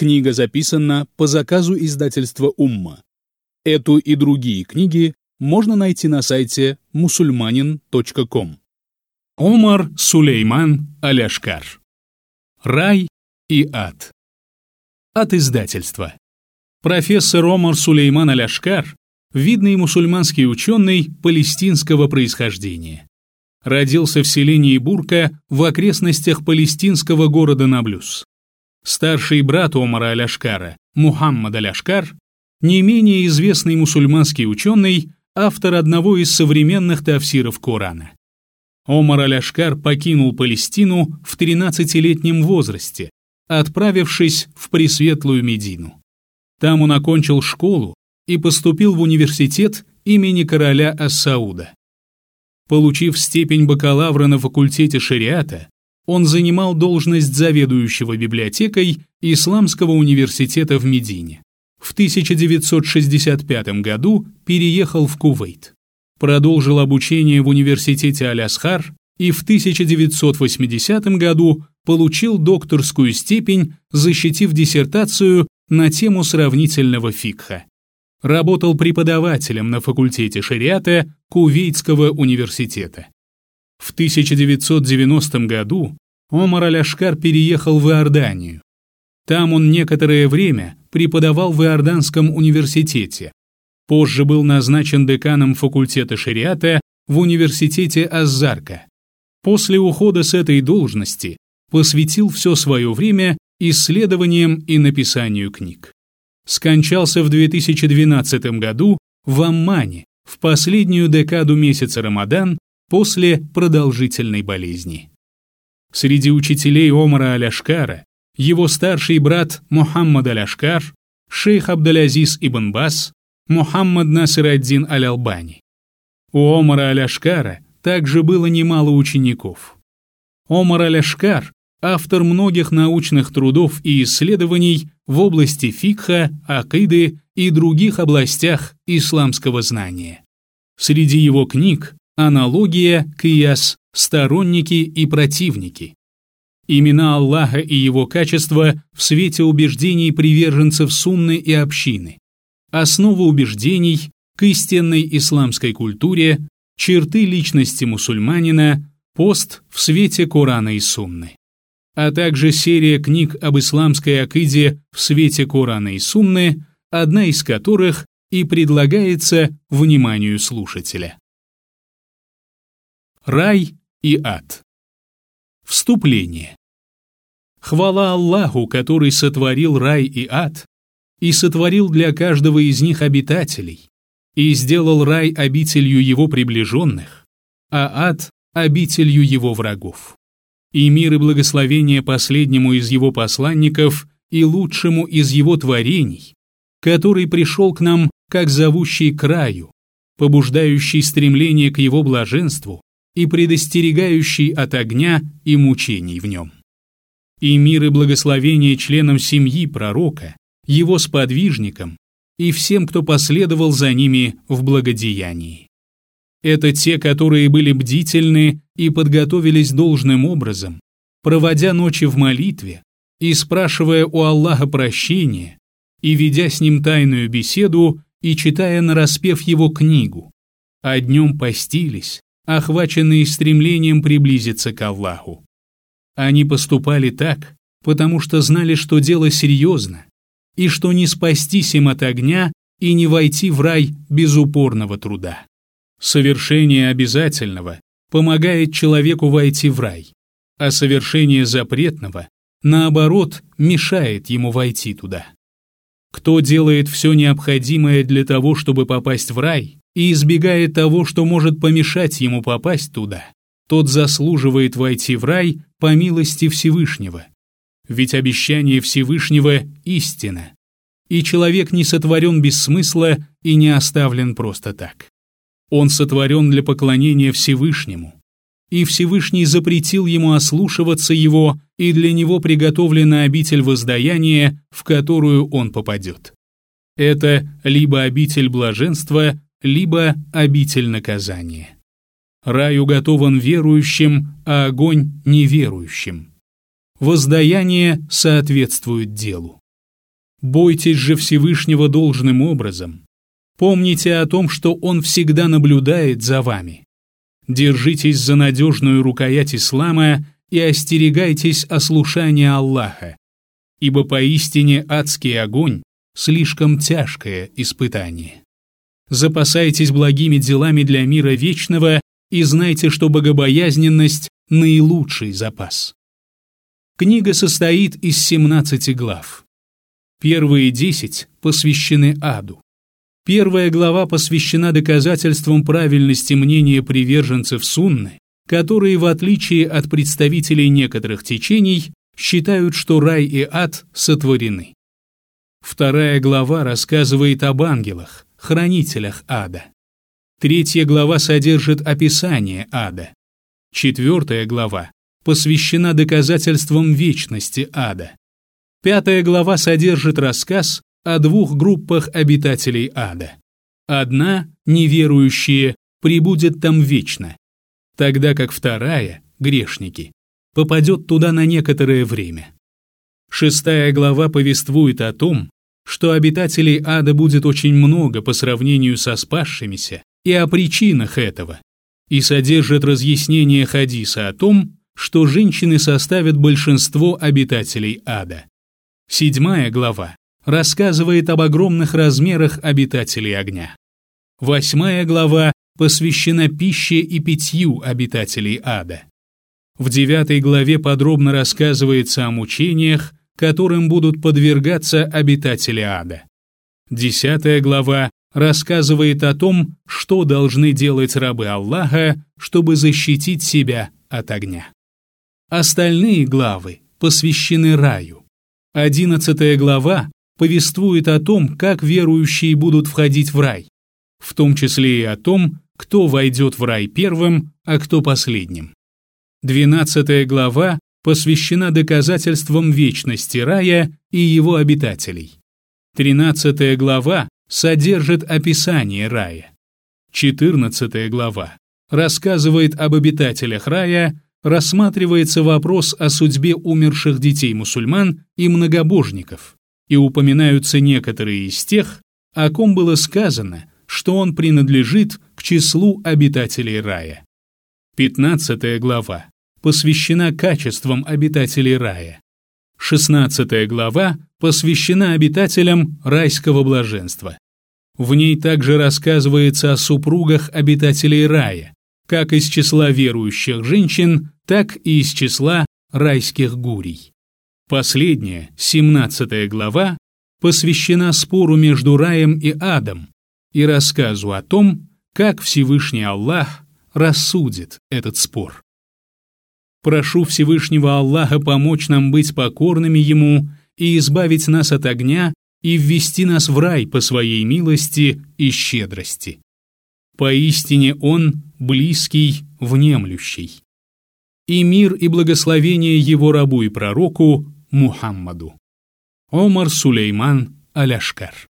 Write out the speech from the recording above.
Книга записана по заказу издательства «Умма». Эту и другие книги можно найти на сайте musulmanin.com. Омар Сулейман Аляшкар. Рай и ад. От издательства. Профессор Омар Сулейман Аляшкар – видный мусульманский ученый палестинского происхождения. Родился в селении Бурка в окрестностях палестинского города Наблюс. Старший брат Омара Аляшкара, Мухаммад Аляшкар, не менее известный мусульманский ученый, автор одного из современных тафсиров Корана. Омар Аляшкар покинул Палестину в 13-летнем возрасте, отправившись в Пресветлую Медину. Там он окончил школу и поступил в университет имени короля Ассауда. Получив степень бакалавра на факультете шариата, он занимал должность заведующего библиотекой Исламского университета в Медине. В 1965 году переехал в Кувейт. Продолжил обучение в университете Аль-Асхар и в 1980 году получил докторскую степень, защитив диссертацию на тему сравнительного фикха. Работал преподавателем на факультете шариата Кувейтского университета. В 1990 году Омар Аляшкар переехал в Иорданию. Там он некоторое время преподавал в Иорданском университете. Позже был назначен деканом факультета шариата в университете Аззарка. После ухода с этой должности посвятил все свое время исследованиям и написанию книг. Скончался в 2012 году в Аммане в последнюю декаду месяца Рамадан после продолжительной болезни. Среди учителей Омара Аляшкара его старший брат Мухаммад Аляшкар, шейх Абдалязиз ибн Бас, Мухаммад Насир ад-Дин Аль-Албани. У Омара Аляшкара также было немало учеников. Омар Аляшкар – автор многих научных трудов и исследований в области фикха, акиды и других областях исламского знания. Среди его книг аналогия, кияс, сторонники и противники. Имена Аллаха и его качества в свете убеждений приверженцев сунны и общины. Основа убеждений к истинной исламской культуре, черты личности мусульманина, пост в свете Корана и Сунны. А также серия книг об исламской акиде в свете Корана и Сунны, одна из которых и предлагается вниманию слушателя. Рай и ад. Вступление. Хвала Аллаху, который сотворил рай и ад, и сотворил для каждого из них обитателей, и сделал рай обителью его приближенных, а ад — обителью его врагов. И мир и благословение последнему из его посланников и лучшему из его творений, который пришел к нам как зовущий краю, побуждающий стремление к его блаженству, и предостерегающий от огня и мучений в нем. И мир и благословение членам семьи пророка, его сподвижникам и всем, кто последовал за ними в благодеянии. Это те, которые были бдительны и подготовились должным образом, проводя ночи в молитве и спрашивая у Аллаха прощения, и ведя с ним тайную беседу и читая нараспев его книгу, а днем постились, охваченные стремлением приблизиться к Аллаху. Они поступали так, потому что знали, что дело серьезно, и что не спастись им от огня и не войти в рай без упорного труда. Совершение обязательного помогает человеку войти в рай, а совершение запретного, наоборот, мешает ему войти туда. Кто делает все необходимое для того, чтобы попасть в рай, и избегает того, что может помешать ему попасть туда, тот заслуживает войти в рай по милости Всевышнего. Ведь обещание Всевышнего – истина. И человек не сотворен без смысла и не оставлен просто так. Он сотворен для поклонения Всевышнему. И Всевышний запретил ему ослушиваться его, и для него приготовлена обитель воздаяния, в которую он попадет. Это либо обитель блаженства, либо обитель наказания. Рай уготован верующим, а огонь неверующим. Воздаяние соответствует делу. Бойтесь же Всевышнего должным образом. Помните о том, что Он всегда наблюдает за вами. Держитесь за надежную рукоять ислама и остерегайтесь ослушания Аллаха, ибо поистине адский огонь — слишком тяжкое испытание. Запасайтесь благими делами для мира вечного и знайте, что богобоязненность — наилучший запас. Книга состоит из 17 глав. Первые 10 посвящены аду. Первая глава посвящена доказательствам правильности мнения приверженцев Сунны, которые, в отличие от представителей некоторых течений, считают, что рай и ад сотворены. Вторая глава рассказывает об ангелах, хранителях ада. Третья глава содержит описание ада. Четвертая глава посвящена доказательствам вечности ада. Пятая глава содержит рассказ о двух группах обитателей ада. Одна, неверующие, прибудет там вечно, тогда как вторая, грешники, попадет туда на некоторое время. Шестая глава повествует о том, что обитателей ада будет очень много по сравнению со спасшимися и о причинах этого, и содержит разъяснение хадиса о том, что женщины составят большинство обитателей ада. Седьмая глава рассказывает об огромных размерах обитателей огня. Восьмая глава посвящена пище и питью обитателей ада. В девятой главе подробно рассказывается о мучениях, которым будут подвергаться обитатели ада. Десятая глава рассказывает о том, что должны делать рабы Аллаха, чтобы защитить себя от огня. Остальные главы посвящены раю. Одиннадцатая глава повествует о том, как верующие будут входить в рай, в том числе и о том, кто войдет в рай первым, а кто последним. Двенадцатая глава посвящена доказательствам вечности рая и его обитателей. Тринадцатая глава содержит описание рая. Четырнадцатая глава рассказывает об обитателях рая рассматривается вопрос о судьбе умерших детей мусульман и многобожников, и упоминаются некоторые из тех, о ком было сказано, что он принадлежит к числу обитателей рая. 15 глава посвящена качествам обитателей рая. 16 глава посвящена обитателям райского блаженства. В ней также рассказывается о супругах обитателей рая, как из числа верующих женщин, так и из числа райских гурий. Последняя, 17 глава, посвящена спору между раем и адом и рассказу о том, как Всевышний Аллах рассудит этот спор. Прошу Всевышнего Аллаха помочь нам быть покорными Ему и избавить нас от огня и ввести нас в рай по своей милости и щедрости. Поистине Он близкий, внемлющий. И мир и благословение его рабу и пророку Мухаммаду. Омар Сулейман Аляшкар